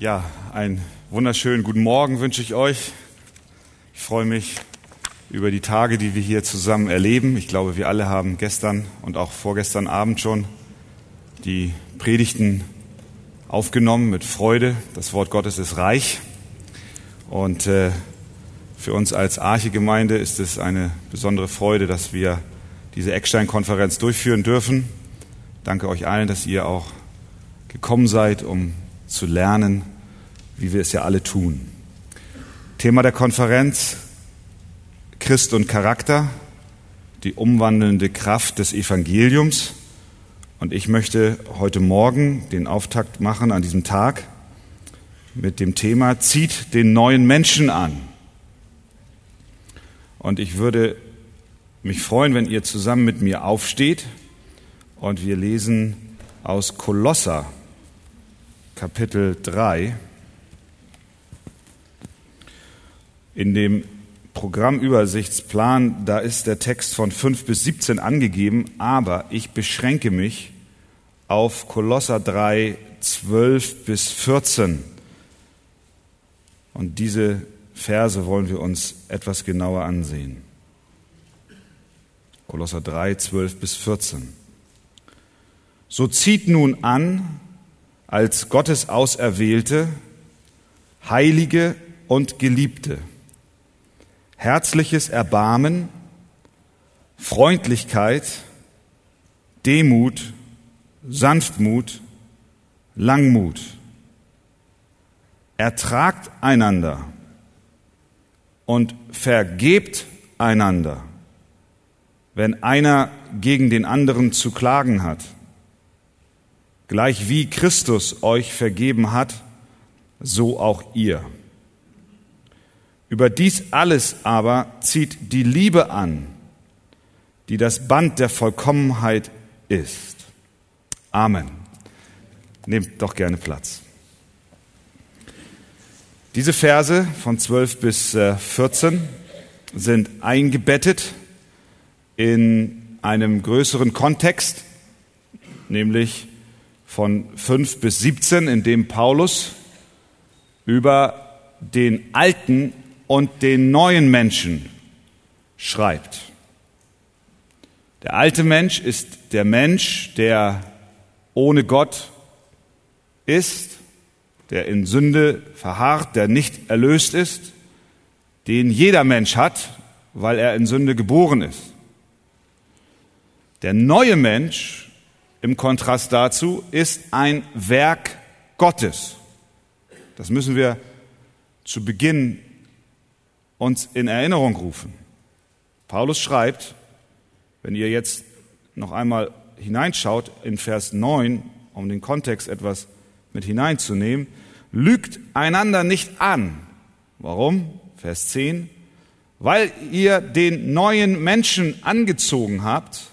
Ja, einen wunderschönen guten Morgen wünsche ich euch. Ich freue mich über die Tage, die wir hier zusammen erleben. Ich glaube, wir alle haben gestern und auch vorgestern Abend schon die Predigten aufgenommen mit Freude. Das Wort Gottes ist reich. Und äh, für uns als Archegemeinde ist es eine besondere Freude, dass wir diese Eckstein-Konferenz durchführen dürfen. Danke euch allen, dass ihr auch gekommen seid, um zu lernen, wie wir es ja alle tun. Thema der Konferenz Christ und Charakter, die umwandelnde Kraft des Evangeliums. Und ich möchte heute Morgen den Auftakt machen an diesem Tag mit dem Thema Zieht den neuen Menschen an. Und ich würde mich freuen, wenn ihr zusammen mit mir aufsteht und wir lesen aus Kolosser Kapitel 3. In dem Programmübersichtsplan, da ist der Text von 5 bis 17 angegeben, aber ich beschränke mich auf Kolosser 3, 12 bis 14. Und diese Verse wollen wir uns etwas genauer ansehen. Kolosser 3, 12 bis 14. So zieht nun an, als Gottes Auserwählte, Heilige und Geliebte. Herzliches Erbarmen, Freundlichkeit, Demut, Sanftmut, Langmut. Ertragt einander und vergebt einander, wenn einer gegen den anderen zu klagen hat Gleich wie Christus euch vergeben hat, so auch ihr. Über dies alles aber zieht die Liebe an, die das Band der Vollkommenheit ist. Amen. Nehmt doch gerne Platz. Diese Verse von 12 bis 14 äh, sind eingebettet in einem größeren Kontext, nämlich von 5 bis 17, in dem Paulus über den alten und den neuen Menschen schreibt. Der alte Mensch ist der Mensch, der ohne Gott ist, der in Sünde verharrt, der nicht erlöst ist, den jeder Mensch hat, weil er in Sünde geboren ist. Der neue Mensch im Kontrast dazu ist ein Werk Gottes. Das müssen wir zu Beginn uns in Erinnerung rufen. Paulus schreibt, wenn ihr jetzt noch einmal hineinschaut in Vers 9, um den Kontext etwas mit hineinzunehmen, lügt einander nicht an. Warum? Vers 10. Weil ihr den neuen Menschen angezogen habt,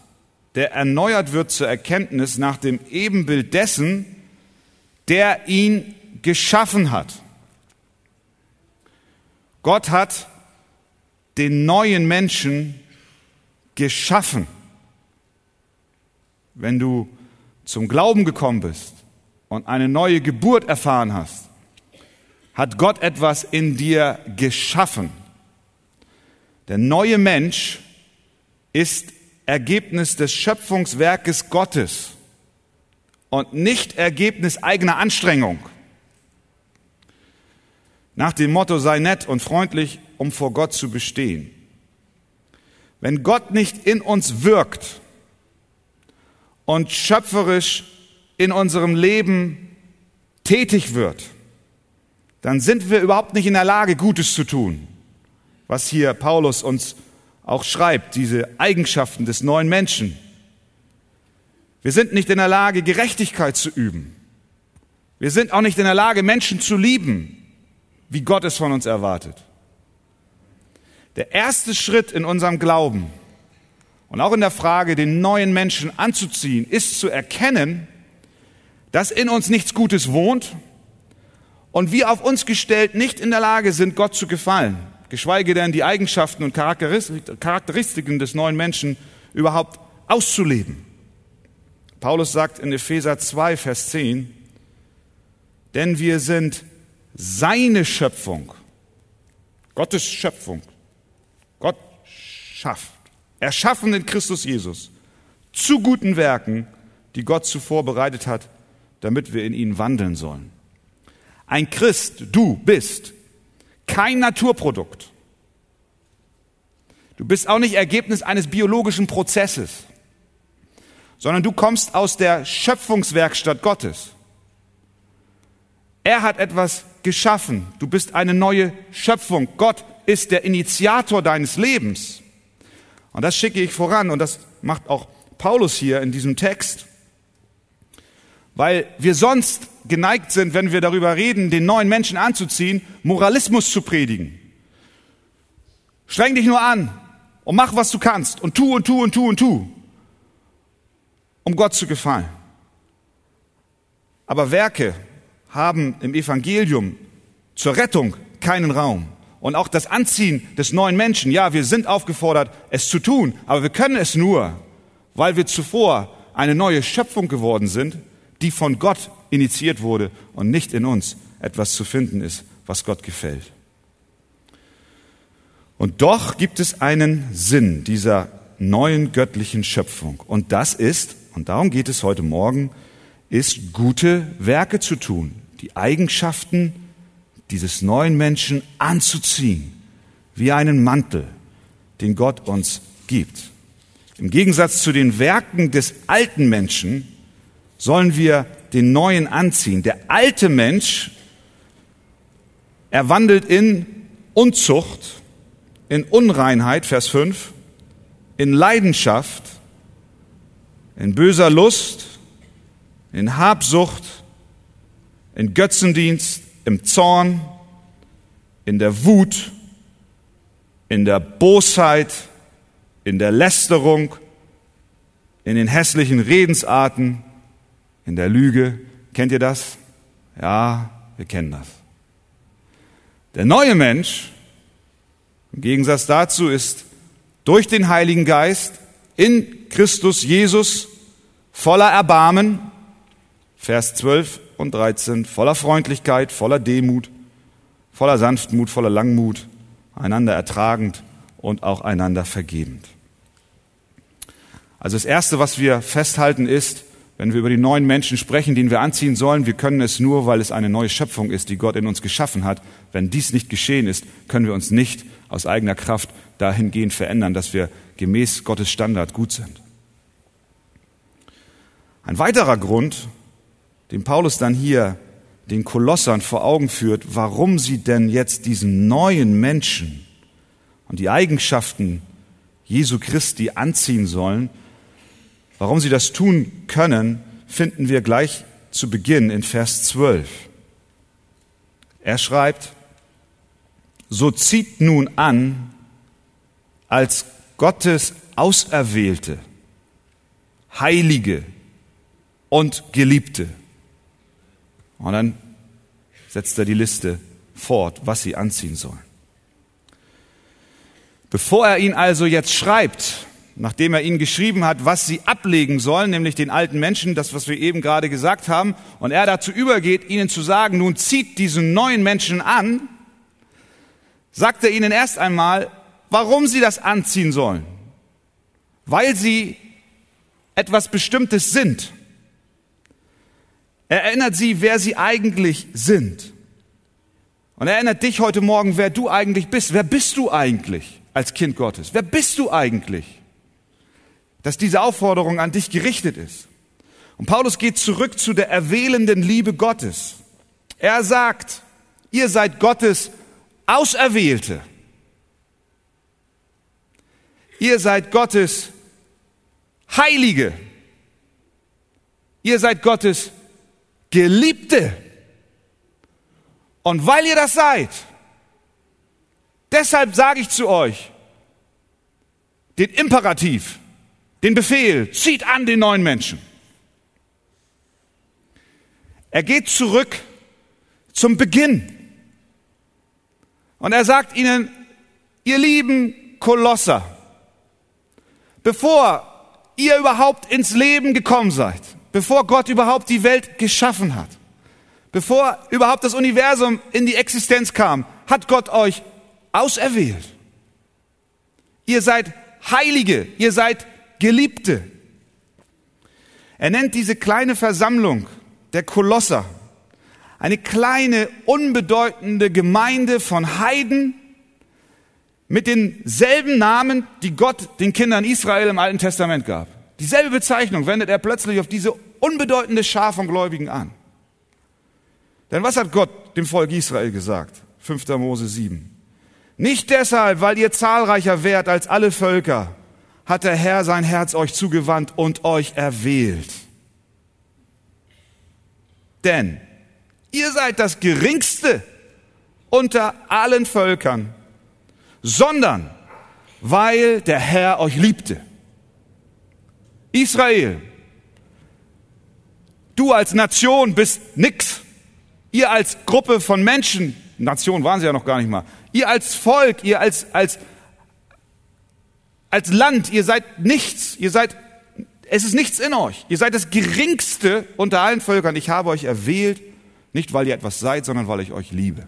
der erneuert wird zur Erkenntnis nach dem Ebenbild dessen, der ihn geschaffen hat. Gott hat den neuen Menschen geschaffen. Wenn du zum Glauben gekommen bist und eine neue Geburt erfahren hast, hat Gott etwas in dir geschaffen. Der neue Mensch ist Ergebnis des Schöpfungswerkes Gottes und nicht Ergebnis eigener Anstrengung. Nach dem Motto sei nett und freundlich, um vor Gott zu bestehen. Wenn Gott nicht in uns wirkt und schöpferisch in unserem Leben tätig wird, dann sind wir überhaupt nicht in der Lage, Gutes zu tun, was hier Paulus uns auch schreibt, diese Eigenschaften des neuen Menschen. Wir sind nicht in der Lage, Gerechtigkeit zu üben. Wir sind auch nicht in der Lage, Menschen zu lieben, wie Gott es von uns erwartet. Der erste Schritt in unserem Glauben und auch in der Frage, den neuen Menschen anzuziehen, ist zu erkennen, dass in uns nichts Gutes wohnt und wir auf uns gestellt nicht in der Lage sind, Gott zu gefallen geschweige denn die Eigenschaften und Charakteristiken des neuen Menschen überhaupt auszuleben. Paulus sagt in Epheser 2, Vers 10, denn wir sind seine Schöpfung, Gottes Schöpfung, Gott schafft, erschaffen in Christus Jesus, zu guten Werken, die Gott zuvor bereitet hat, damit wir in ihnen wandeln sollen. Ein Christ, du bist kein Naturprodukt. Du bist auch nicht Ergebnis eines biologischen Prozesses, sondern du kommst aus der Schöpfungswerkstatt Gottes. Er hat etwas geschaffen. Du bist eine neue Schöpfung. Gott ist der Initiator deines Lebens. Und das schicke ich voran und das macht auch Paulus hier in diesem Text. Weil wir sonst geneigt sind, wenn wir darüber reden, den neuen Menschen anzuziehen, Moralismus zu predigen. Streng dich nur an und mach, was du kannst und tu und tu und tu und tu, um Gott zu gefallen. Aber Werke haben im Evangelium zur Rettung keinen Raum. Und auch das Anziehen des neuen Menschen, ja, wir sind aufgefordert, es zu tun, aber wir können es nur, weil wir zuvor eine neue Schöpfung geworden sind, die von Gott initiiert wurde und nicht in uns etwas zu finden ist, was Gott gefällt. Und doch gibt es einen Sinn dieser neuen göttlichen Schöpfung. Und das ist, und darum geht es heute Morgen, ist gute Werke zu tun, die Eigenschaften dieses neuen Menschen anzuziehen, wie einen Mantel, den Gott uns gibt. Im Gegensatz zu den Werken des alten Menschen sollen wir den neuen anziehen. Der alte Mensch, er wandelt in Unzucht, in Unreinheit, Vers 5, in Leidenschaft, in böser Lust, in Habsucht, in Götzendienst, im Zorn, in der Wut, in der Bosheit, in der Lästerung, in den hässlichen Redensarten, in der Lüge. Kennt ihr das? Ja, wir kennen das. Der neue Mensch, im Gegensatz dazu, ist durch den Heiligen Geist in Christus Jesus voller Erbarmen, Vers 12 und 13, voller Freundlichkeit, voller Demut, voller Sanftmut, voller Langmut, einander ertragend und auch einander vergebend. Also das Erste, was wir festhalten, ist, wenn wir über die neuen Menschen sprechen, den wir anziehen sollen, wir können es nur, weil es eine neue Schöpfung ist, die Gott in uns geschaffen hat. Wenn dies nicht geschehen ist, können wir uns nicht aus eigener Kraft dahingehend verändern, dass wir gemäß Gottes Standard gut sind. Ein weiterer Grund, den Paulus dann hier den Kolossern vor Augen führt, warum sie denn jetzt diesen neuen Menschen und die Eigenschaften Jesu Christi anziehen sollen, Warum sie das tun können, finden wir gleich zu Beginn in Vers 12. Er schreibt, so zieht nun an als Gottes Auserwählte, Heilige und Geliebte. Und dann setzt er die Liste fort, was sie anziehen sollen. Bevor er ihn also jetzt schreibt, nachdem er ihnen geschrieben hat, was sie ablegen sollen, nämlich den alten Menschen, das, was wir eben gerade gesagt haben, und er dazu übergeht, ihnen zu sagen, nun zieht diesen neuen Menschen an, sagt er ihnen erst einmal, warum sie das anziehen sollen. Weil sie etwas Bestimmtes sind. Er erinnert sie, wer sie eigentlich sind. Und er erinnert dich heute Morgen, wer du eigentlich bist. Wer bist du eigentlich als Kind Gottes? Wer bist du eigentlich? Dass diese Aufforderung an dich gerichtet ist. Und Paulus geht zurück zu der erwählenden Liebe Gottes. Er sagt, ihr seid Gottes Auserwählte. Ihr seid Gottes Heilige. Ihr seid Gottes Geliebte. Und weil ihr das seid, deshalb sage ich zu euch den Imperativ, den Befehl, zieht an den neuen Menschen. Er geht zurück zum Beginn. Und er sagt ihnen, ihr lieben Kolosser, bevor ihr überhaupt ins Leben gekommen seid, bevor Gott überhaupt die Welt geschaffen hat, bevor überhaupt das Universum in die Existenz kam, hat Gott euch auserwählt. Ihr seid Heilige, ihr seid Geliebte. Er nennt diese kleine Versammlung der Kolosser eine kleine, unbedeutende Gemeinde von Heiden mit denselben Namen, die Gott den Kindern Israel im Alten Testament gab. Dieselbe Bezeichnung wendet er plötzlich auf diese unbedeutende Schar von Gläubigen an. Denn was hat Gott dem Volk Israel gesagt? 5. Mose 7. Nicht deshalb, weil ihr zahlreicher wärt als alle Völker, hat der Herr sein Herz euch zugewandt und euch erwählt. Denn ihr seid das geringste unter allen Völkern, sondern weil der Herr euch liebte. Israel, du als Nation bist nix. Ihr als Gruppe von Menschen, Nation waren sie ja noch gar nicht mal, ihr als Volk, ihr als, als, als Land, ihr seid nichts, ihr seid, es ist nichts in euch. Ihr seid das geringste unter allen Völkern. Ich habe euch erwählt, nicht weil ihr etwas seid, sondern weil ich euch liebe.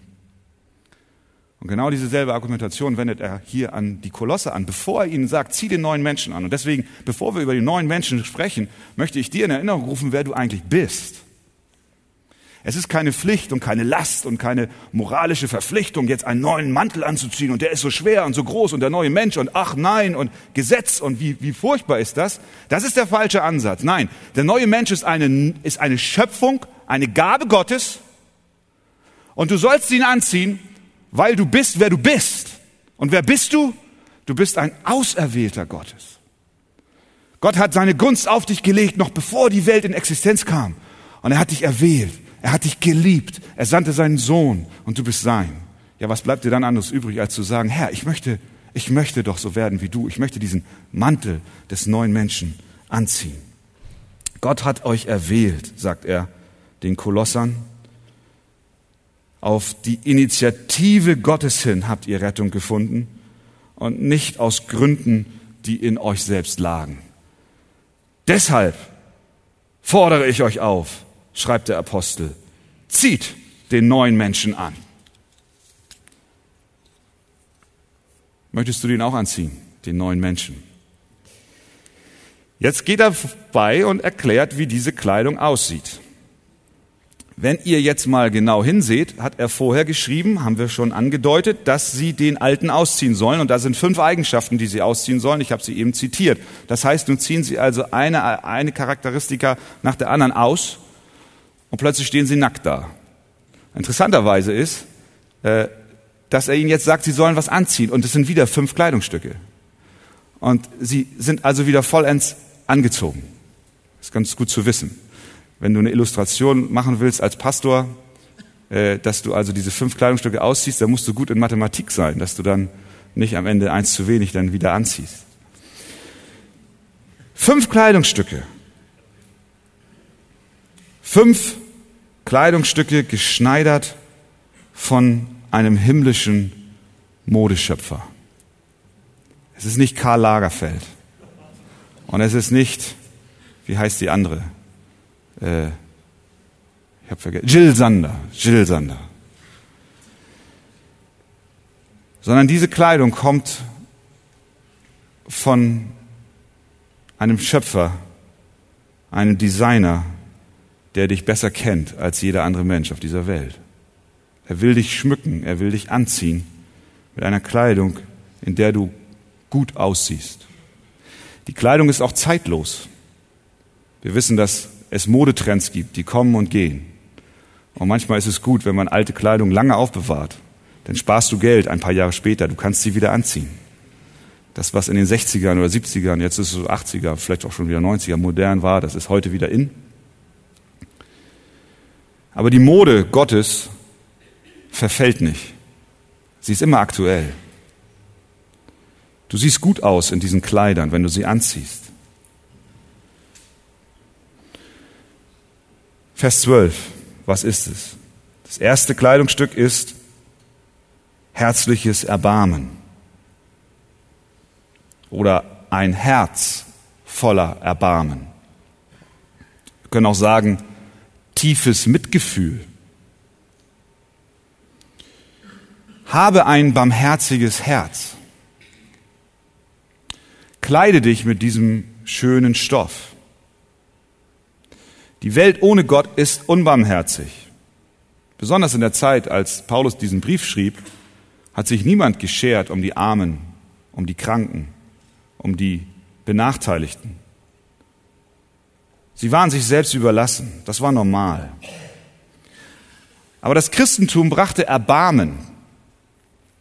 Und genau dieselbe Argumentation wendet er hier an die Kolosse an, bevor er ihnen sagt, zieh den neuen Menschen an. Und deswegen, bevor wir über die neuen Menschen sprechen, möchte ich dir in Erinnerung rufen, wer du eigentlich bist. Es ist keine Pflicht und keine Last und keine moralische Verpflichtung, jetzt einen neuen Mantel anzuziehen und der ist so schwer und so groß und der neue Mensch und ach nein und Gesetz und wie, wie furchtbar ist das? Das ist der falsche Ansatz. Nein, der neue Mensch ist eine, ist eine Schöpfung, eine Gabe Gottes und du sollst ihn anziehen, weil du bist, wer du bist. Und wer bist du? Du bist ein Auserwählter Gottes. Gott hat seine Gunst auf dich gelegt, noch bevor die Welt in Existenz kam. Und er hat dich erwählt. Er hat dich geliebt. Er sandte seinen Sohn und du bist sein. Ja, was bleibt dir dann anderes übrig, als zu sagen, Herr, ich möchte, ich möchte doch so werden wie du. Ich möchte diesen Mantel des neuen Menschen anziehen. Gott hat euch erwählt, sagt er den Kolossern. Auf die Initiative Gottes hin habt ihr Rettung gefunden und nicht aus Gründen, die in euch selbst lagen. Deshalb fordere ich euch auf, schreibt der Apostel, zieht den neuen Menschen an. Möchtest du den auch anziehen, den neuen Menschen? Jetzt geht er vorbei und erklärt, wie diese Kleidung aussieht. Wenn ihr jetzt mal genau hinseht, hat er vorher geschrieben, haben wir schon angedeutet, dass sie den Alten ausziehen sollen. Und da sind fünf Eigenschaften, die sie ausziehen sollen. Ich habe sie eben zitiert. Das heißt, nun ziehen sie also eine, eine Charakteristika nach der anderen aus und plötzlich stehen sie nackt da. Interessanterweise ist, äh, dass er ihnen jetzt sagt, sie sollen was anziehen und es sind wieder fünf Kleidungsstücke. Und sie sind also wieder vollends angezogen. Das ist ganz gut zu wissen. Wenn du eine Illustration machen willst als Pastor, äh, dass du also diese fünf Kleidungsstücke ausziehst, dann musst du gut in Mathematik sein, dass du dann nicht am Ende eins zu wenig dann wieder anziehst. Fünf Kleidungsstücke Fünf Kleidungsstücke geschneidert von einem himmlischen Modeschöpfer. Es ist nicht Karl Lagerfeld. Und es ist nicht, wie heißt die andere? Äh, ich habe vergessen. Jill Sander. Jill Sander. Sondern diese Kleidung kommt von einem Schöpfer, einem Designer, der dich besser kennt als jeder andere Mensch auf dieser Welt. Er will dich schmücken, er will dich anziehen mit einer Kleidung, in der du gut aussiehst. Die Kleidung ist auch zeitlos. Wir wissen, dass es Modetrends gibt, die kommen und gehen. Und manchmal ist es gut, wenn man alte Kleidung lange aufbewahrt. Dann sparst du Geld ein paar Jahre später, du kannst sie wieder anziehen. Das, was in den 60ern oder 70ern, jetzt ist es so 80er, vielleicht auch schon wieder 90er modern war, das ist heute wieder in. Aber die Mode Gottes verfällt nicht. Sie ist immer aktuell. Du siehst gut aus in diesen Kleidern, wenn du sie anziehst. Vers 12. Was ist es? Das erste Kleidungsstück ist herzliches Erbarmen oder ein Herz voller Erbarmen. Wir können auch sagen, tiefes Mitgefühl. Habe ein barmherziges Herz. Kleide dich mit diesem schönen Stoff. Die Welt ohne Gott ist unbarmherzig. Besonders in der Zeit, als Paulus diesen Brief schrieb, hat sich niemand geschert um die Armen, um die Kranken, um die Benachteiligten. Sie waren sich selbst überlassen. Das war normal. Aber das Christentum brachte Erbarmen.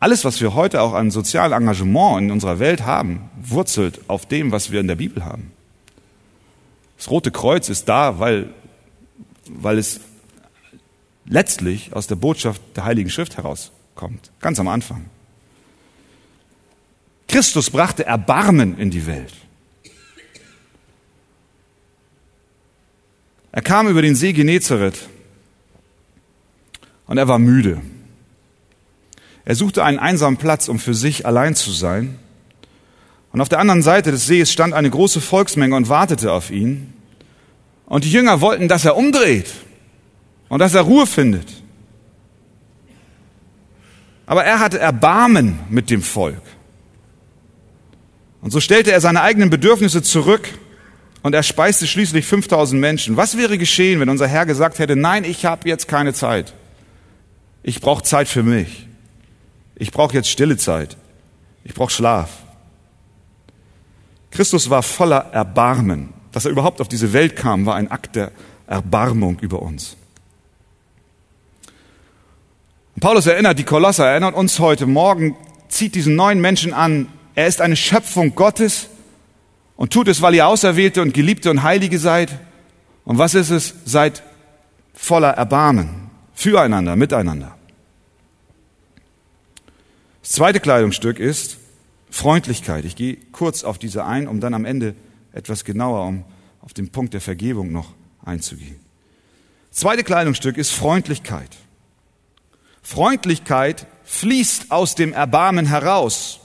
Alles, was wir heute auch an sozialem Engagement in unserer Welt haben, wurzelt auf dem, was wir in der Bibel haben. Das Rote Kreuz ist da, weil, weil es letztlich aus der Botschaft der Heiligen Schrift herauskommt, ganz am Anfang. Christus brachte Erbarmen in die Welt. Er kam über den See Genezareth und er war müde. Er suchte einen einsamen Platz, um für sich allein zu sein. Und auf der anderen Seite des Sees stand eine große Volksmenge und wartete auf ihn. Und die Jünger wollten, dass er umdreht und dass er Ruhe findet. Aber er hatte Erbarmen mit dem Volk. Und so stellte er seine eigenen Bedürfnisse zurück und er speiste schließlich 5000 Menschen. Was wäre geschehen, wenn unser Herr gesagt hätte, nein, ich habe jetzt keine Zeit. Ich brauche Zeit für mich. Ich brauche jetzt stille Zeit. Ich brauche Schlaf. Christus war voller Erbarmen. Dass er überhaupt auf diese Welt kam, war ein Akt der Erbarmung über uns. Und Paulus erinnert die Kolosser, erinnert uns heute Morgen, zieht diesen neuen Menschen an. Er ist eine Schöpfung Gottes und tut es, weil ihr Auserwählte und Geliebte und Heilige seid. Und was ist es? Seid voller Erbarmen, füreinander, miteinander. Das zweite Kleidungsstück ist Freundlichkeit. Ich gehe kurz auf diese ein, um dann am Ende etwas genauer um auf den Punkt der Vergebung noch einzugehen. Das zweite Kleidungsstück ist Freundlichkeit. Freundlichkeit fließt aus dem Erbarmen heraus.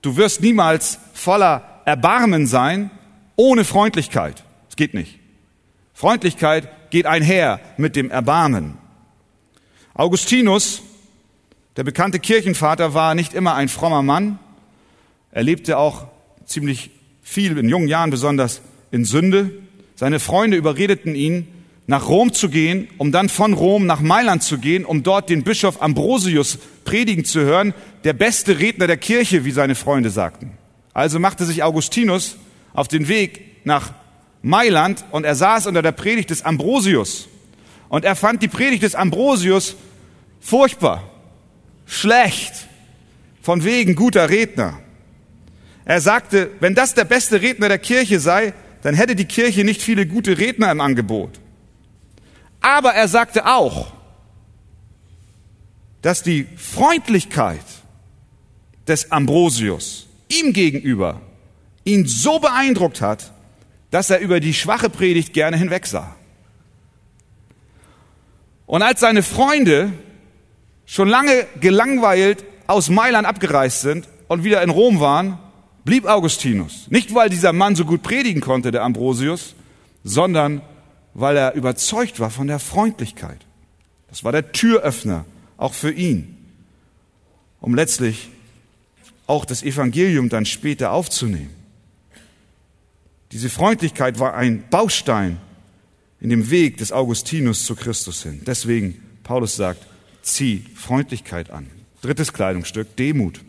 Du wirst niemals voller Erbarmen sein ohne Freundlichkeit. Es geht nicht. Freundlichkeit geht einher mit dem Erbarmen. Augustinus, der bekannte Kirchenvater, war nicht immer ein frommer Mann. Er lebte auch ziemlich viel, in jungen Jahren besonders, in Sünde. Seine Freunde überredeten ihn, nach Rom zu gehen, um dann von Rom nach Mailand zu gehen, um dort den Bischof Ambrosius predigen zu hören, der beste Redner der Kirche, wie seine Freunde sagten. Also machte sich Augustinus auf den Weg nach Mailand und er saß unter der Predigt des Ambrosius. Und er fand die Predigt des Ambrosius furchtbar, schlecht, von wegen guter Redner. Er sagte, wenn das der beste Redner der Kirche sei, dann hätte die Kirche nicht viele gute Redner im Angebot. Aber er sagte auch, dass die Freundlichkeit des Ambrosius ihm gegenüber ihn so beeindruckt hat, dass er über die schwache Predigt gerne hinwegsah. Und als seine Freunde schon lange gelangweilt aus Mailand abgereist sind und wieder in Rom waren, blieb Augustinus. Nicht, weil dieser Mann so gut predigen konnte, der Ambrosius, sondern weil er überzeugt war von der Freundlichkeit. Das war der Türöffner, auch für ihn, um letztlich auch das Evangelium dann später aufzunehmen. Diese Freundlichkeit war ein Baustein in dem Weg des Augustinus zu Christus hin. Deswegen, Paulus sagt, zieh Freundlichkeit an. Drittes Kleidungsstück, Demut.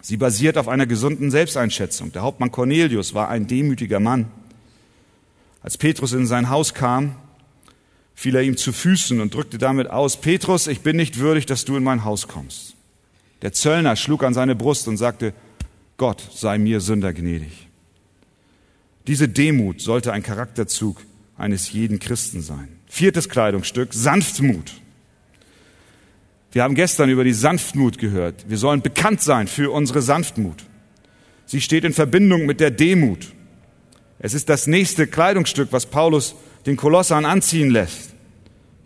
Sie basiert auf einer gesunden Selbsteinschätzung. Der Hauptmann Cornelius war ein demütiger Mann. Als Petrus in sein Haus kam, fiel er ihm zu Füßen und drückte damit aus, Petrus, ich bin nicht würdig, dass du in mein Haus kommst. Der Zöllner schlug an seine Brust und sagte, Gott sei mir Sünder gnädig. Diese Demut sollte ein Charakterzug eines jeden Christen sein. Viertes Kleidungsstück, Sanftmut. Wir haben gestern über die Sanftmut gehört. Wir sollen bekannt sein für unsere Sanftmut. Sie steht in Verbindung mit der Demut. Es ist das nächste Kleidungsstück, was Paulus den Kolossern anziehen lässt.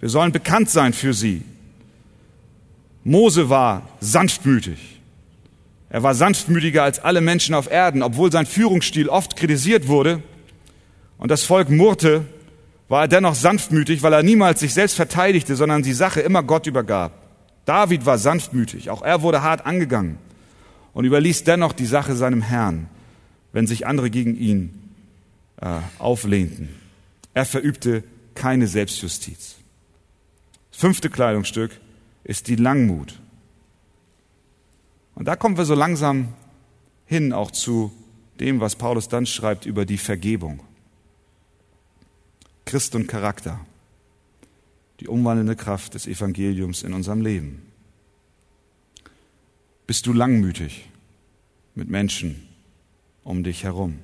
Wir sollen bekannt sein für sie. Mose war sanftmütig. Er war sanftmütiger als alle Menschen auf Erden, obwohl sein Führungsstil oft kritisiert wurde und das Volk murrte, war er dennoch sanftmütig, weil er niemals sich selbst verteidigte, sondern die Sache immer Gott übergab. David war sanftmütig, auch er wurde hart angegangen und überließ dennoch die Sache seinem Herrn, wenn sich andere gegen ihn äh, auflehnten. Er verübte keine Selbstjustiz. Das fünfte Kleidungsstück ist die Langmut. Und da kommen wir so langsam hin auch zu dem, was Paulus dann schreibt über die Vergebung. Christ und Charakter, die umwandelnde Kraft des Evangeliums in unserem Leben. Bist du langmütig mit Menschen um dich herum?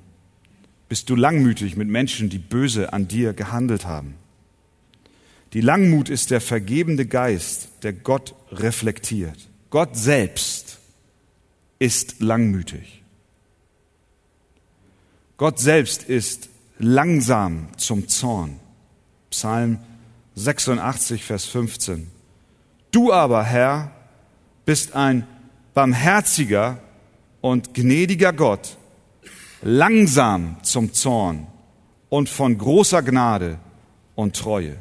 Bist du langmütig mit Menschen, die böse an dir gehandelt haben? Die Langmut ist der vergebende Geist, der Gott reflektiert. Gott selbst ist langmütig. Gott selbst ist langsam zum Zorn. Psalm 86, Vers 15. Du aber, Herr, bist ein barmherziger und gnädiger Gott, langsam zum Zorn und von großer Gnade und Treue.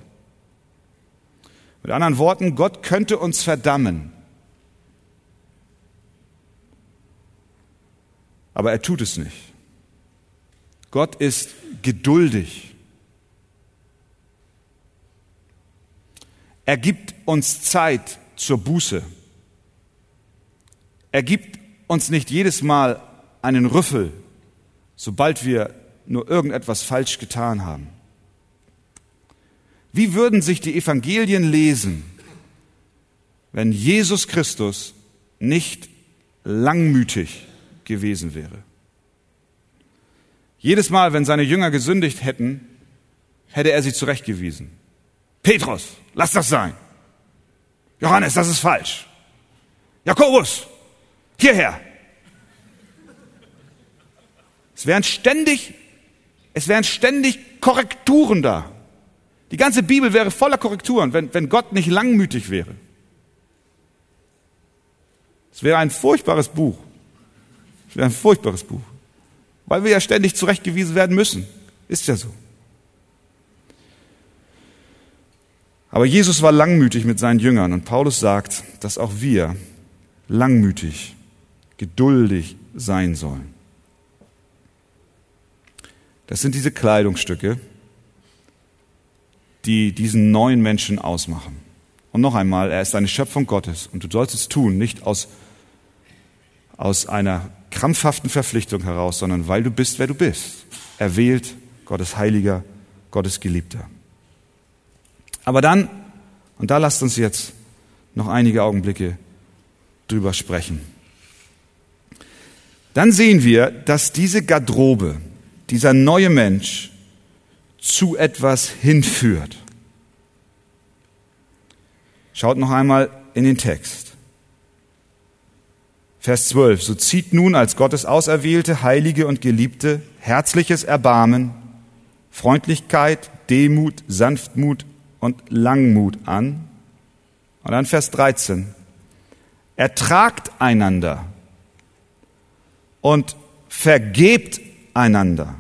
Mit anderen Worten, Gott könnte uns verdammen, aber er tut es nicht. Gott ist geduldig. Er gibt uns Zeit zur Buße. Er gibt uns nicht jedes Mal einen Rüffel, sobald wir nur irgendetwas falsch getan haben. Wie würden sich die Evangelien lesen, wenn Jesus Christus nicht langmütig gewesen wäre? Jedes Mal, wenn seine Jünger gesündigt hätten, hätte er sie zurechtgewiesen. Petrus, lass das sein. Johannes, das ist falsch. Jakobus, hierher. Es wären ständig, es wären ständig Korrekturen da. Die ganze Bibel wäre voller Korrekturen, wenn, wenn Gott nicht langmütig wäre. Es wäre ein furchtbares Buch. Es wäre ein furchtbares Buch weil wir ja ständig zurechtgewiesen werden müssen. Ist ja so. Aber Jesus war langmütig mit seinen Jüngern und Paulus sagt, dass auch wir langmütig, geduldig sein sollen. Das sind diese Kleidungsstücke, die diesen neuen Menschen ausmachen. Und noch einmal, er ist eine Schöpfung Gottes und du sollst es tun, nicht aus, aus einer krampfhaften Verpflichtung heraus, sondern weil du bist, wer du bist. Erwählt, Gottes Heiliger, Gottes Geliebter. Aber dann, und da lasst uns jetzt noch einige Augenblicke drüber sprechen. Dann sehen wir, dass diese Garderobe, dieser neue Mensch zu etwas hinführt. Schaut noch einmal in den Text. Vers 12. So zieht nun als Gottes Auserwählte, Heilige und Geliebte herzliches Erbarmen, Freundlichkeit, Demut, Sanftmut und Langmut an. Und dann Vers 13. Ertragt einander und vergebt einander,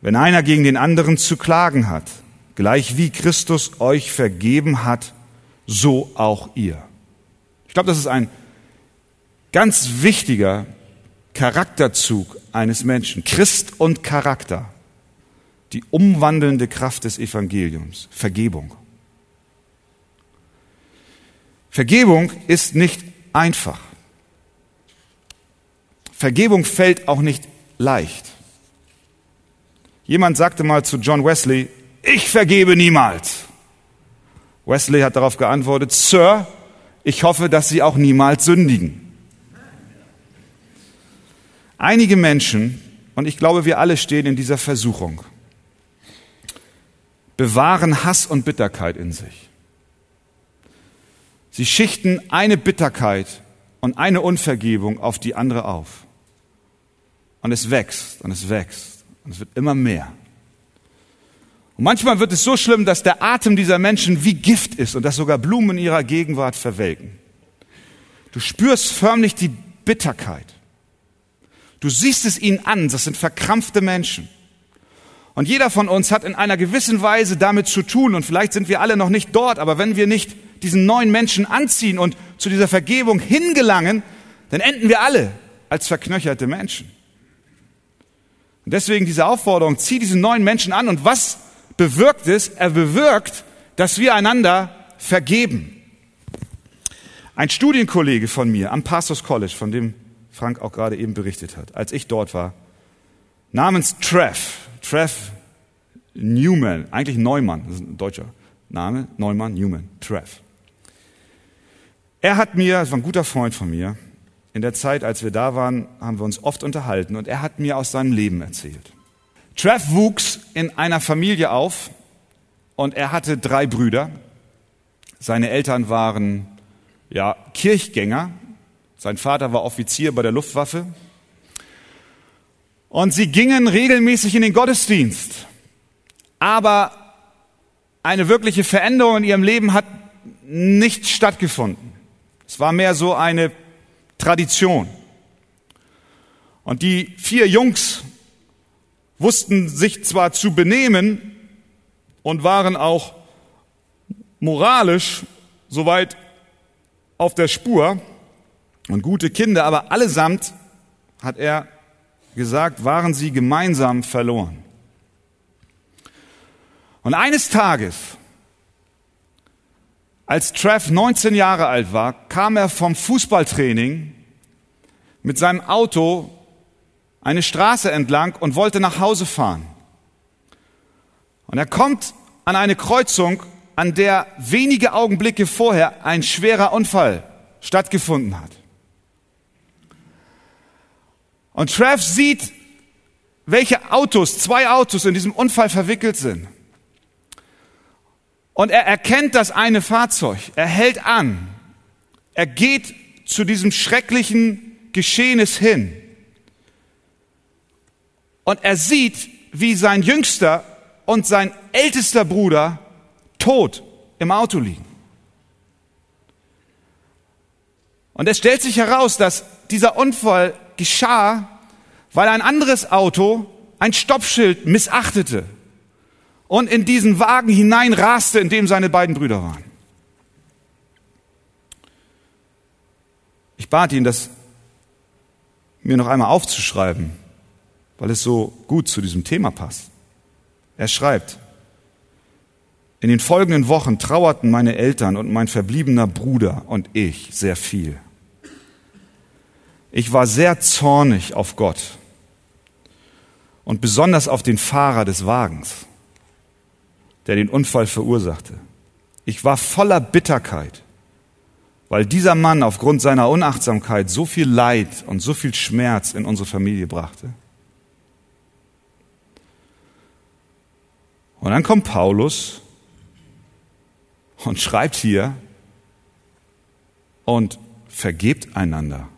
wenn einer gegen den anderen zu klagen hat, gleich wie Christus euch vergeben hat, so auch ihr. Ich glaube, das ist ein Ganz wichtiger Charakterzug eines Menschen. Christ und Charakter. Die umwandelnde Kraft des Evangeliums. Vergebung. Vergebung ist nicht einfach. Vergebung fällt auch nicht leicht. Jemand sagte mal zu John Wesley, ich vergebe niemals. Wesley hat darauf geantwortet, Sir, ich hoffe, dass Sie auch niemals sündigen. Einige Menschen, und ich glaube, wir alle stehen in dieser Versuchung, bewahren Hass und Bitterkeit in sich. Sie schichten eine Bitterkeit und eine Unvergebung auf die andere auf. Und es wächst und es wächst und es wird immer mehr. Und manchmal wird es so schlimm, dass der Atem dieser Menschen wie Gift ist und dass sogar Blumen in ihrer Gegenwart verwelken. Du spürst förmlich die Bitterkeit. Du siehst es ihnen an, das sind verkrampfte Menschen. Und jeder von uns hat in einer gewissen Weise damit zu tun, und vielleicht sind wir alle noch nicht dort, aber wenn wir nicht diesen neuen Menschen anziehen und zu dieser Vergebung hingelangen, dann enden wir alle als verknöcherte Menschen. Und deswegen diese Aufforderung, zieh diesen neuen Menschen an. Und was bewirkt es? Er bewirkt, dass wir einander vergeben. Ein Studienkollege von mir am Pastors College, von dem Frank auch gerade eben berichtet hat, als ich dort war, namens Treff, Treff Newman, eigentlich Neumann, das ist ein deutscher Name, Neumann, Newman, Treff. Er hat mir, das war ein guter Freund von mir, in der Zeit, als wir da waren, haben wir uns oft unterhalten und er hat mir aus seinem Leben erzählt. Treff wuchs in einer Familie auf und er hatte drei Brüder. Seine Eltern waren ja Kirchgänger. Sein Vater war Offizier bei der Luftwaffe. Und sie gingen regelmäßig in den Gottesdienst. Aber eine wirkliche Veränderung in ihrem Leben hat nicht stattgefunden. Es war mehr so eine Tradition. Und die vier Jungs wussten sich zwar zu benehmen und waren auch moralisch soweit auf der Spur und gute Kinder, aber allesamt, hat er gesagt, waren sie gemeinsam verloren. Und eines Tages, als Trev 19 Jahre alt war, kam er vom Fußballtraining mit seinem Auto eine Straße entlang und wollte nach Hause fahren. Und er kommt an eine Kreuzung, an der wenige Augenblicke vorher ein schwerer Unfall stattgefunden hat. Und Trev sieht, welche Autos, zwei Autos in diesem Unfall verwickelt sind. Und er erkennt das eine Fahrzeug. Er hält an. Er geht zu diesem schrecklichen Geschehnis hin. Und er sieht, wie sein jüngster und sein ältester Bruder tot im Auto liegen. Und es stellt sich heraus, dass dieser Unfall geschah, weil ein anderes Auto ein Stoppschild missachtete und in diesen Wagen hineinraste, in dem seine beiden Brüder waren. Ich bat ihn, das mir noch einmal aufzuschreiben, weil es so gut zu diesem Thema passt. Er schreibt, in den folgenden Wochen trauerten meine Eltern und mein verbliebener Bruder und ich sehr viel. Ich war sehr zornig auf Gott und besonders auf den Fahrer des Wagens der den Unfall verursachte. Ich war voller Bitterkeit, weil dieser Mann aufgrund seiner Unachtsamkeit so viel Leid und so viel Schmerz in unsere Familie brachte. Und dann kommt Paulus und schreibt hier und vergebt einander.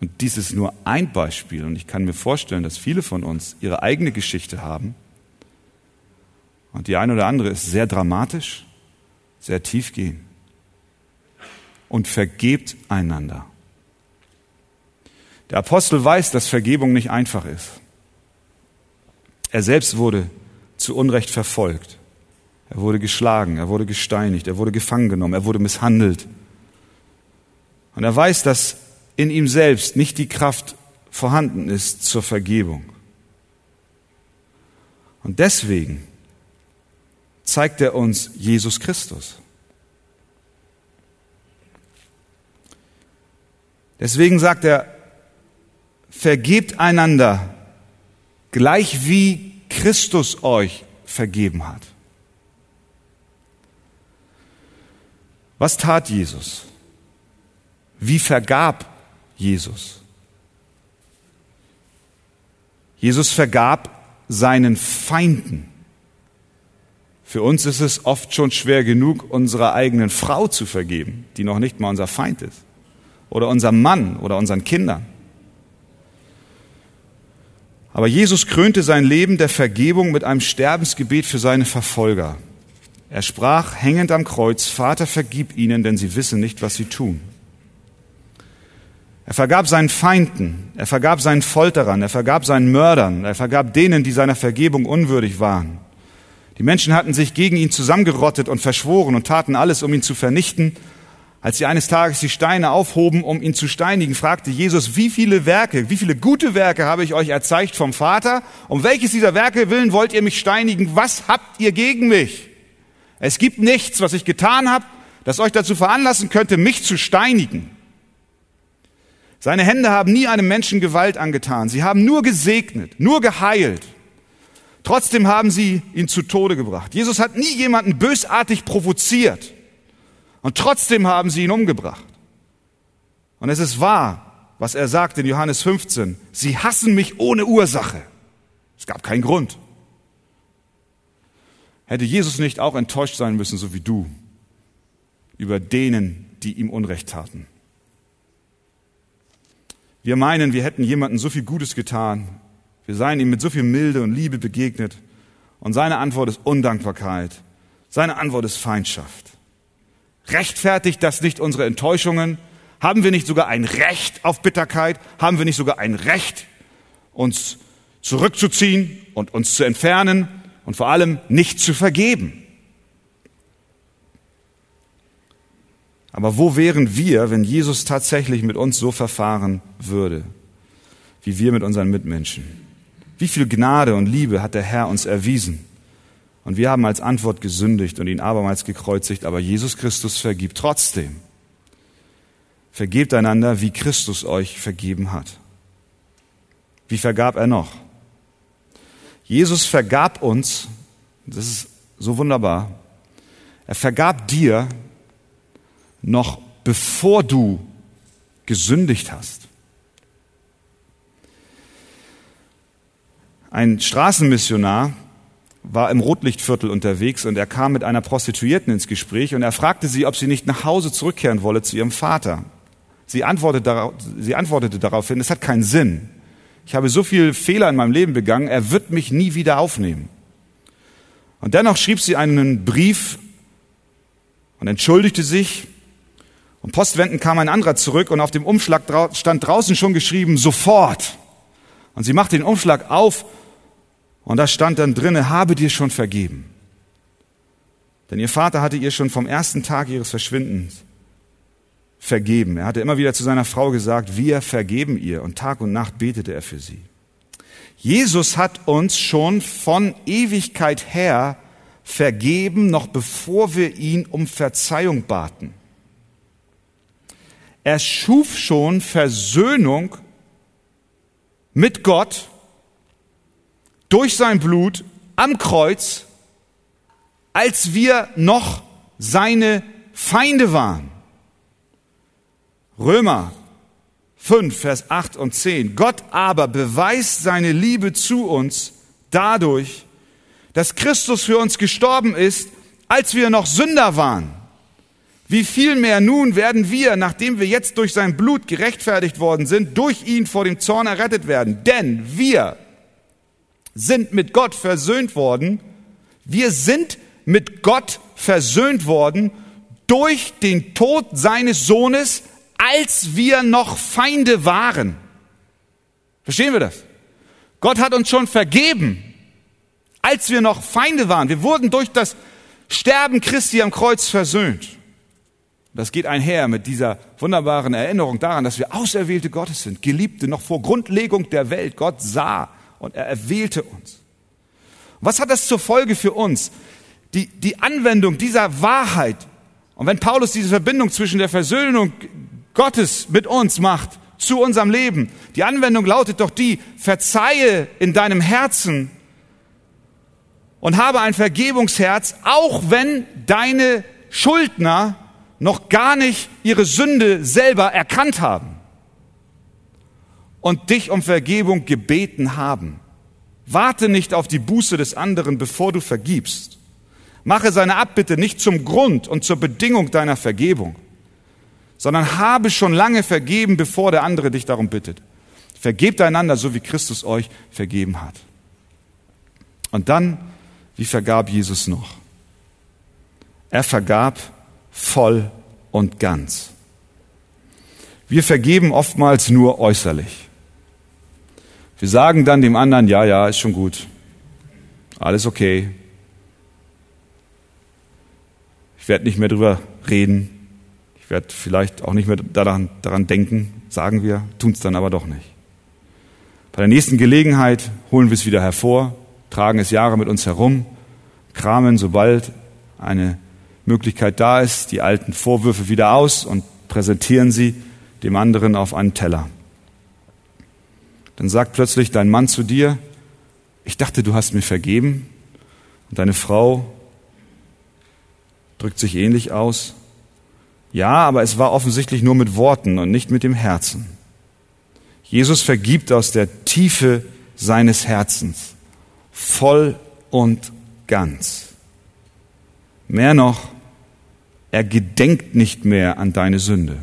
Und dies ist nur ein Beispiel und ich kann mir vorstellen, dass viele von uns ihre eigene Geschichte haben und die eine oder andere ist sehr dramatisch, sehr tiefgehend. Und vergebt einander. Der Apostel weiß, dass Vergebung nicht einfach ist. Er selbst wurde zu Unrecht verfolgt. Er wurde geschlagen, er wurde gesteinigt, er wurde gefangen genommen, er wurde misshandelt. Und er weiß, dass in ihm selbst nicht die Kraft vorhanden ist zur Vergebung. Und deswegen zeigt er uns Jesus Christus. Deswegen sagt er, vergebt einander, gleich wie Christus euch vergeben hat. Was tat Jesus? Wie vergab Jesus? Jesus vergab seinen Feinden. Für uns ist es oft schon schwer genug, unserer eigenen Frau zu vergeben, die noch nicht mal unser Feind ist. Oder unserem Mann oder unseren Kindern. Aber Jesus krönte sein Leben der Vergebung mit einem Sterbensgebet für seine Verfolger. Er sprach hängend am Kreuz, Vater, vergib ihnen, denn sie wissen nicht, was sie tun. Er vergab seinen Feinden, er vergab seinen Folterern, er vergab seinen Mördern, er vergab denen, die seiner Vergebung unwürdig waren. Die Menschen hatten sich gegen ihn zusammengerottet und verschworen und taten alles, um ihn zu vernichten. Als sie eines Tages die Steine aufhoben, um ihn zu steinigen, fragte Jesus, wie viele Werke, wie viele gute Werke habe ich euch erzeigt vom Vater? Um welches dieser Werke willen wollt ihr mich steinigen? Was habt ihr gegen mich? Es gibt nichts, was ich getan habe, das euch dazu veranlassen könnte, mich zu steinigen. Seine Hände haben nie einem Menschen Gewalt angetan. Sie haben nur gesegnet, nur geheilt. Trotzdem haben sie ihn zu Tode gebracht. Jesus hat nie jemanden bösartig provoziert. Und trotzdem haben sie ihn umgebracht. Und es ist wahr, was er sagt in Johannes 15. Sie hassen mich ohne Ursache. Es gab keinen Grund. Hätte Jesus nicht auch enttäuscht sein müssen, so wie du, über denen, die ihm Unrecht taten? Wir meinen, wir hätten jemandem so viel Gutes getan, wir seien ihm mit so viel Milde und Liebe begegnet und seine Antwort ist Undankbarkeit, seine Antwort ist Feindschaft. Rechtfertigt das nicht unsere Enttäuschungen? Haben wir nicht sogar ein Recht auf Bitterkeit? Haben wir nicht sogar ein Recht, uns zurückzuziehen und uns zu entfernen und vor allem nicht zu vergeben? Aber wo wären wir, wenn Jesus tatsächlich mit uns so verfahren würde, wie wir mit unseren Mitmenschen? Wie viel Gnade und Liebe hat der Herr uns erwiesen? Und wir haben als Antwort gesündigt und ihn abermals gekreuzigt, aber Jesus Christus vergibt trotzdem. Vergebt einander, wie Christus euch vergeben hat. Wie vergab er noch? Jesus vergab uns, das ist so wunderbar, er vergab dir noch bevor du gesündigt hast. Ein Straßenmissionar war im Rotlichtviertel unterwegs und er kam mit einer Prostituierten ins Gespräch und er fragte sie, ob sie nicht nach Hause zurückkehren wolle zu ihrem Vater. Sie antwortete, darauf, sie antwortete daraufhin, es hat keinen Sinn. Ich habe so viele Fehler in meinem Leben begangen, er wird mich nie wieder aufnehmen. Und dennoch schrieb sie einen Brief und entschuldigte sich und postwendend kam ein anderer zurück und auf dem Umschlag stand draußen schon geschrieben, sofort. Und sie machte den Umschlag auf und da stand dann drinne, habe dir schon vergeben. Denn ihr Vater hatte ihr schon vom ersten Tag ihres Verschwindens vergeben. Er hatte immer wieder zu seiner Frau gesagt, wir vergeben ihr. Und Tag und Nacht betete er für sie. Jesus hat uns schon von Ewigkeit her vergeben, noch bevor wir ihn um Verzeihung baten. Er schuf schon Versöhnung mit Gott durch sein Blut am Kreuz, als wir noch seine Feinde waren. Römer 5, Vers 8 und 10. Gott aber beweist seine Liebe zu uns dadurch, dass Christus für uns gestorben ist, als wir noch Sünder waren. Wie viel mehr nun werden wir, nachdem wir jetzt durch sein Blut gerechtfertigt worden sind, durch ihn vor dem Zorn errettet werden. Denn wir sind mit Gott versöhnt worden. Wir sind mit Gott versöhnt worden durch den Tod seines Sohnes, als wir noch Feinde waren. Verstehen wir das? Gott hat uns schon vergeben, als wir noch Feinde waren. Wir wurden durch das Sterben Christi am Kreuz versöhnt. Das geht einher mit dieser wunderbaren Erinnerung daran, dass wir Auserwählte Gottes sind, Geliebte noch vor Grundlegung der Welt. Gott sah und er erwählte uns. Was hat das zur Folge für uns? Die, die Anwendung dieser Wahrheit. Und wenn Paulus diese Verbindung zwischen der Versöhnung Gottes mit uns macht, zu unserem Leben, die Anwendung lautet doch die, verzeihe in deinem Herzen und habe ein Vergebungsherz, auch wenn deine Schuldner noch gar nicht ihre Sünde selber erkannt haben und dich um Vergebung gebeten haben. Warte nicht auf die Buße des anderen, bevor du vergibst. Mache seine Abbitte nicht zum Grund und zur Bedingung deiner Vergebung, sondern habe schon lange vergeben, bevor der andere dich darum bittet. Vergebt einander, so wie Christus euch vergeben hat. Und dann, wie vergab Jesus noch? Er vergab voll und ganz. Wir vergeben oftmals nur äußerlich. Wir sagen dann dem anderen, ja, ja, ist schon gut, alles okay, Ich werde nicht mehr drüber reden. Ich werde vielleicht auch nicht mehr daran, daran denken, sagen wir, tun es dann aber doch nicht. Bei der nächsten Gelegenheit holen wir es wieder hervor, tragen es Jahre mit uns herum, kramen, sobald eine Möglichkeit da ist, die alten Vorwürfe wieder aus und präsentieren sie dem anderen auf einen Teller. Dann sagt plötzlich dein Mann zu dir, ich dachte, du hast mir vergeben. Und deine Frau drückt sich ähnlich aus. Ja, aber es war offensichtlich nur mit Worten und nicht mit dem Herzen. Jesus vergibt aus der Tiefe seines Herzens, voll und ganz. Mehr noch, er gedenkt nicht mehr an deine Sünde.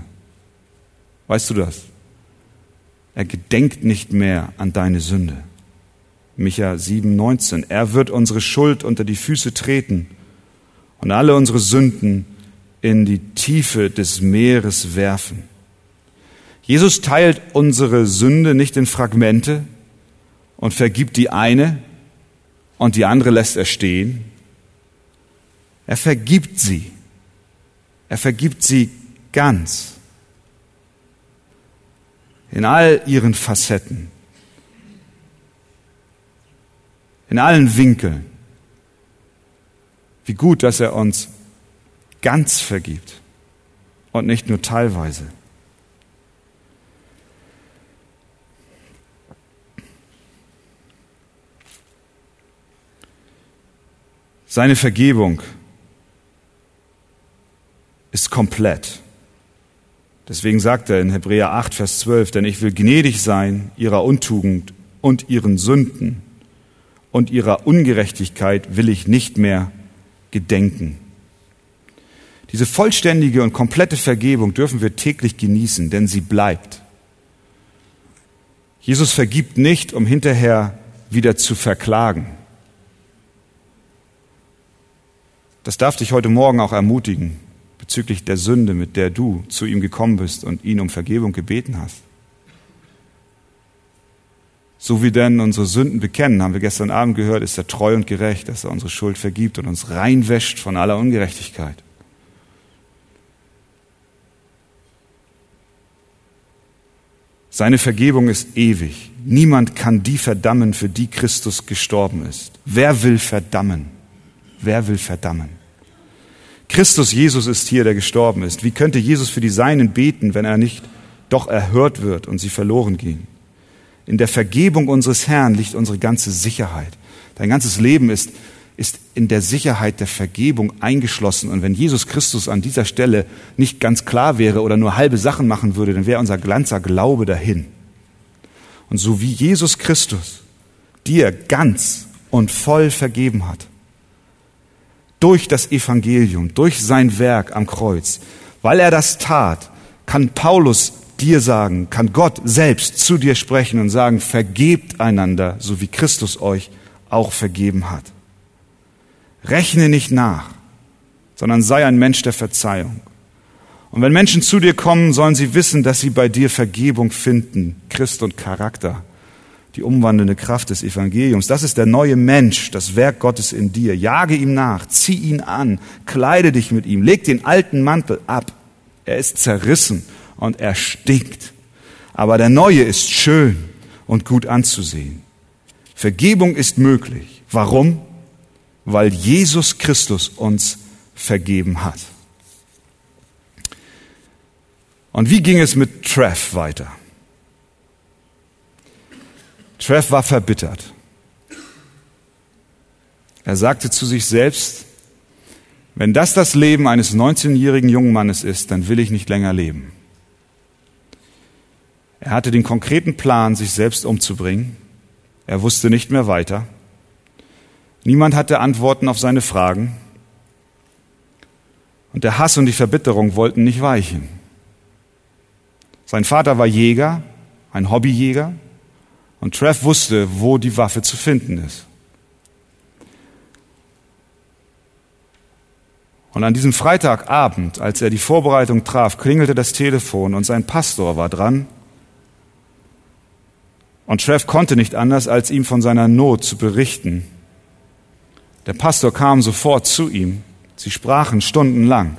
Weißt du das? Er gedenkt nicht mehr an deine Sünde. Micha 7, 19. Er wird unsere Schuld unter die Füße treten und alle unsere Sünden in die Tiefe des Meeres werfen. Jesus teilt unsere Sünde nicht in Fragmente und vergibt die eine und die andere lässt er stehen. Er vergibt sie. Er vergibt sie ganz. In all ihren Facetten. In allen Winkeln. Wie gut, dass er uns ganz vergibt und nicht nur teilweise. Seine Vergebung ist komplett. Deswegen sagt er in Hebräer 8, Vers 12, denn ich will gnädig sein ihrer Untugend und ihren Sünden und ihrer Ungerechtigkeit will ich nicht mehr gedenken. Diese vollständige und komplette Vergebung dürfen wir täglich genießen, denn sie bleibt. Jesus vergibt nicht, um hinterher wieder zu verklagen. Das darf dich heute Morgen auch ermutigen bezüglich der Sünde, mit der du zu ihm gekommen bist und ihn um Vergebung gebeten hast. So wie denn unsere Sünden bekennen, haben wir gestern Abend gehört, ist er treu und gerecht, dass er unsere Schuld vergibt und uns reinwäscht von aller Ungerechtigkeit. Seine Vergebung ist ewig. Niemand kann die verdammen, für die Christus gestorben ist. Wer will verdammen? Wer will verdammen? Christus Jesus ist hier, der gestorben ist. Wie könnte Jesus für die Seinen beten, wenn er nicht doch erhört wird und sie verloren gehen? In der Vergebung unseres Herrn liegt unsere ganze Sicherheit. Dein ganzes Leben ist, ist in der Sicherheit der Vergebung eingeschlossen. Und wenn Jesus Christus an dieser Stelle nicht ganz klar wäre oder nur halbe Sachen machen würde, dann wäre unser ganzer Glaube dahin. Und so wie Jesus Christus dir ganz und voll vergeben hat, durch das Evangelium, durch sein Werk am Kreuz, weil er das tat, kann Paulus dir sagen, kann Gott selbst zu dir sprechen und sagen, vergebt einander, so wie Christus euch auch vergeben hat. Rechne nicht nach, sondern sei ein Mensch der Verzeihung. Und wenn Menschen zu dir kommen, sollen sie wissen, dass sie bei dir Vergebung finden, Christ und Charakter, die umwandelnde Kraft des Evangeliums. Das ist der neue Mensch, das Werk Gottes in dir. Jage ihm nach, zieh ihn an, kleide dich mit ihm, leg den alten Mantel ab. Er ist zerrissen und er stinkt. Aber der neue ist schön und gut anzusehen. Vergebung ist möglich. Warum? Weil Jesus Christus uns vergeben hat. Und wie ging es mit Treff weiter? Treff war verbittert. Er sagte zu sich selbst, wenn das das Leben eines 19-jährigen jungen Mannes ist, dann will ich nicht länger leben. Er hatte den konkreten Plan, sich selbst umzubringen. Er wusste nicht mehr weiter. Niemand hatte Antworten auf seine Fragen. Und der Hass und die Verbitterung wollten nicht weichen. Sein Vater war Jäger, ein Hobbyjäger. Und Trev wusste, wo die Waffe zu finden ist. Und an diesem Freitagabend, als er die Vorbereitung traf, klingelte das Telefon und sein Pastor war dran und Trev konnte nicht anders, als ihm von seiner Not zu berichten. Der Pastor kam sofort zu ihm Sie sprachen stundenlang.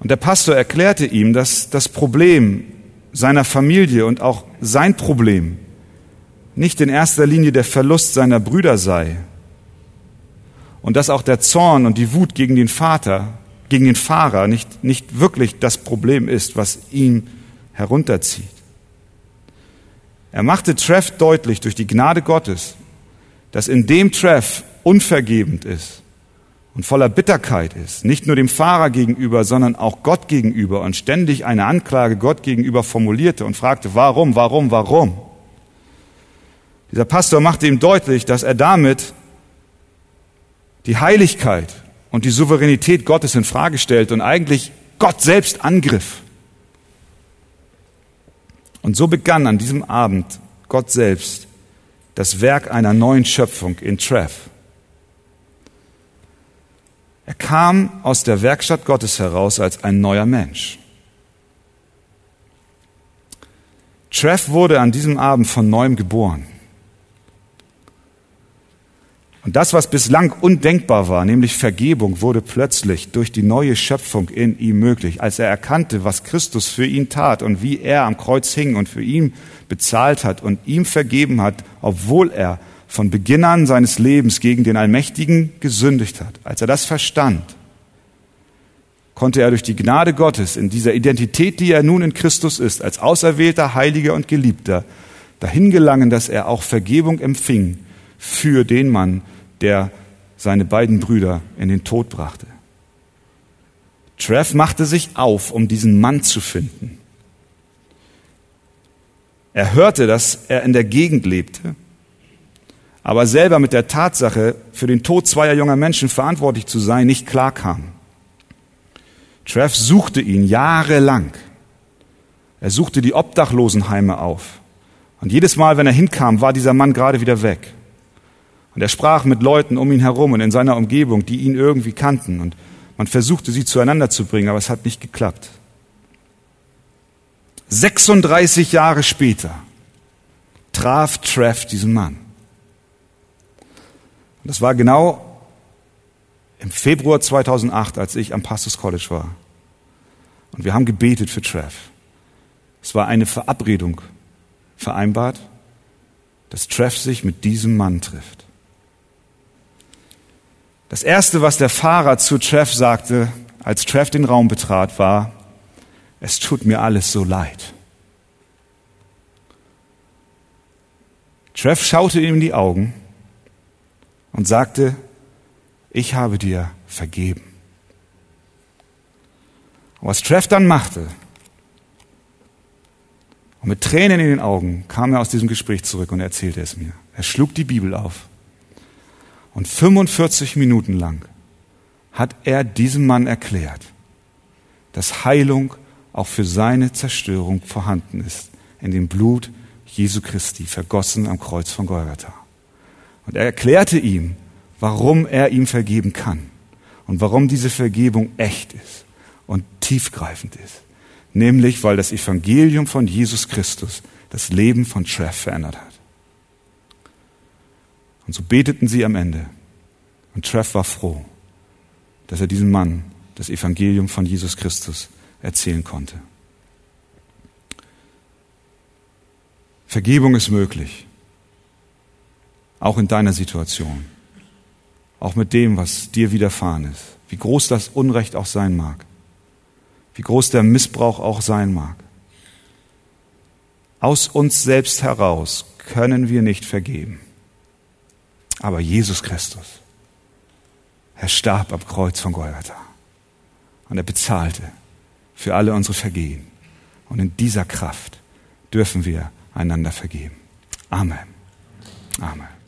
Und der Pastor erklärte ihm, dass das Problem seiner Familie und auch sein Problem nicht in erster Linie der Verlust seiner Brüder sei und dass auch der Zorn und die Wut gegen den Vater, gegen den Fahrer nicht, nicht wirklich das Problem ist, was ihn herunterzieht. Er machte Treff deutlich durch die Gnade Gottes, dass in dem Treff unvergebend ist und voller Bitterkeit ist, nicht nur dem Fahrer gegenüber, sondern auch Gott gegenüber und ständig eine Anklage Gott gegenüber formulierte und fragte, warum, warum, warum? Dieser Pastor machte ihm deutlich, dass er damit die Heiligkeit und die Souveränität Gottes in Frage stellt und eigentlich Gott selbst angriff. Und so begann an diesem Abend Gott selbst das Werk einer neuen Schöpfung in Treff. Er kam aus der Werkstatt Gottes heraus als ein neuer Mensch. Treff wurde an diesem Abend von neuem geboren. Und das, was bislang undenkbar war, nämlich Vergebung, wurde plötzlich durch die neue Schöpfung in ihm möglich, als er erkannte, was Christus für ihn tat und wie er am Kreuz hing und für ihn bezahlt hat und ihm vergeben hat, obwohl er von Beginn an seines Lebens gegen den Allmächtigen gesündigt hat, als er das verstand, konnte er durch die Gnade Gottes in dieser Identität, die er nun in Christus ist, als auserwählter, heiliger und geliebter, dahin gelangen, dass er auch Vergebung empfing für den Mann, der seine beiden Brüder in den Tod brachte. Trev machte sich auf, um diesen Mann zu finden. Er hörte, dass er in der Gegend lebte aber selber mit der Tatsache, für den Tod zweier junger Menschen verantwortlich zu sein, nicht klarkam. Treff suchte ihn jahrelang. Er suchte die Obdachlosenheime auf. Und jedes Mal, wenn er hinkam, war dieser Mann gerade wieder weg. Und er sprach mit Leuten um ihn herum und in seiner Umgebung, die ihn irgendwie kannten. Und man versuchte sie zueinander zu bringen, aber es hat nicht geklappt. 36 Jahre später traf Treff diesen Mann. Und das war genau im Februar 2008, als ich am Pastors College war. Und wir haben gebetet für Trev. Es war eine Verabredung vereinbart, dass Trev sich mit diesem Mann trifft. Das erste, was der Fahrer zu Trev sagte, als Trev den Raum betrat, war, es tut mir alles so leid. Trev schaute ihm in die Augen und sagte, ich habe dir vergeben. Und was Treff dann machte, und mit Tränen in den Augen kam er aus diesem Gespräch zurück und erzählte es mir. Er schlug die Bibel auf und 45 Minuten lang hat er diesem Mann erklärt, dass Heilung auch für seine Zerstörung vorhanden ist in dem Blut Jesu Christi, vergossen am Kreuz von Golgatha. Und er erklärte ihm, warum er ihm vergeben kann und warum diese Vergebung echt ist und tiefgreifend ist. Nämlich, weil das Evangelium von Jesus Christus das Leben von Treff verändert hat. Und so beteten sie am Ende. Und Treff war froh, dass er diesem Mann das Evangelium von Jesus Christus erzählen konnte. Vergebung ist möglich. Auch in deiner Situation. Auch mit dem, was dir widerfahren ist. Wie groß das Unrecht auch sein mag. Wie groß der Missbrauch auch sein mag. Aus uns selbst heraus können wir nicht vergeben. Aber Jesus Christus, er starb am Kreuz von Golgatha. Und er bezahlte für alle unsere Vergehen. Und in dieser Kraft dürfen wir einander vergeben. Amen. Amen.